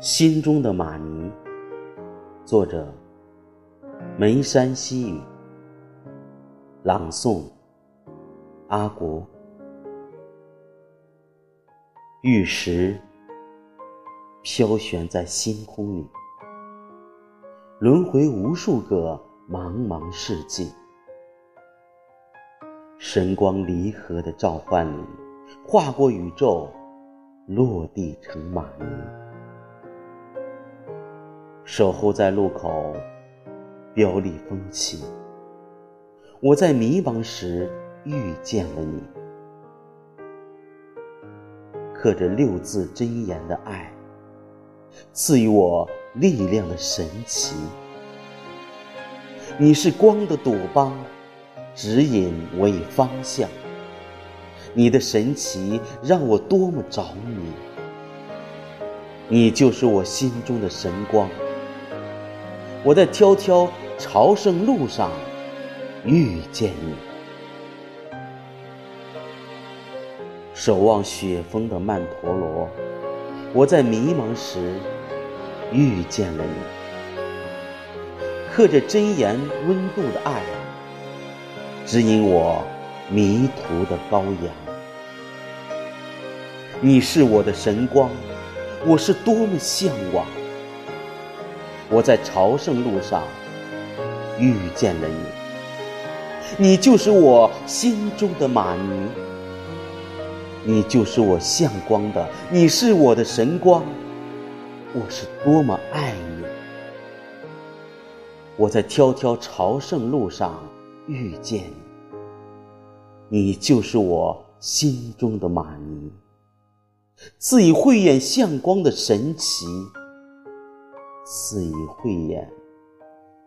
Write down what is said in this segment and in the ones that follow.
心中的玛尼，作者：梅山西雨，朗诵：阿国。玉石飘悬在星空里，轮回无数个茫茫世界，神光离合的召唤里，划过宇宙，落地成玛尼。守候在路口，标立风起。我在迷茫时遇见了你，刻着六字真言的爱，赐予我力量的神奇。你是光的朵邦，指引我以方向。你的神奇让我多么着迷。你就是我心中的神光。我在迢迢朝圣路上遇见你，守望雪峰的曼陀罗。我在迷茫时遇见了你，刻着真言温度的爱，指引我迷途的羔羊。你是我的神光，我是多么向往。我在朝圣路上遇见了你，你就是我心中的玛尼，你就是我向光的，你是我的神光，我是多么爱你！我在迢迢朝圣路上遇见你，你就是我心中的玛尼，赐予慧眼向光的神奇。似一慧眼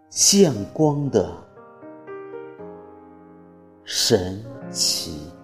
向光的神奇。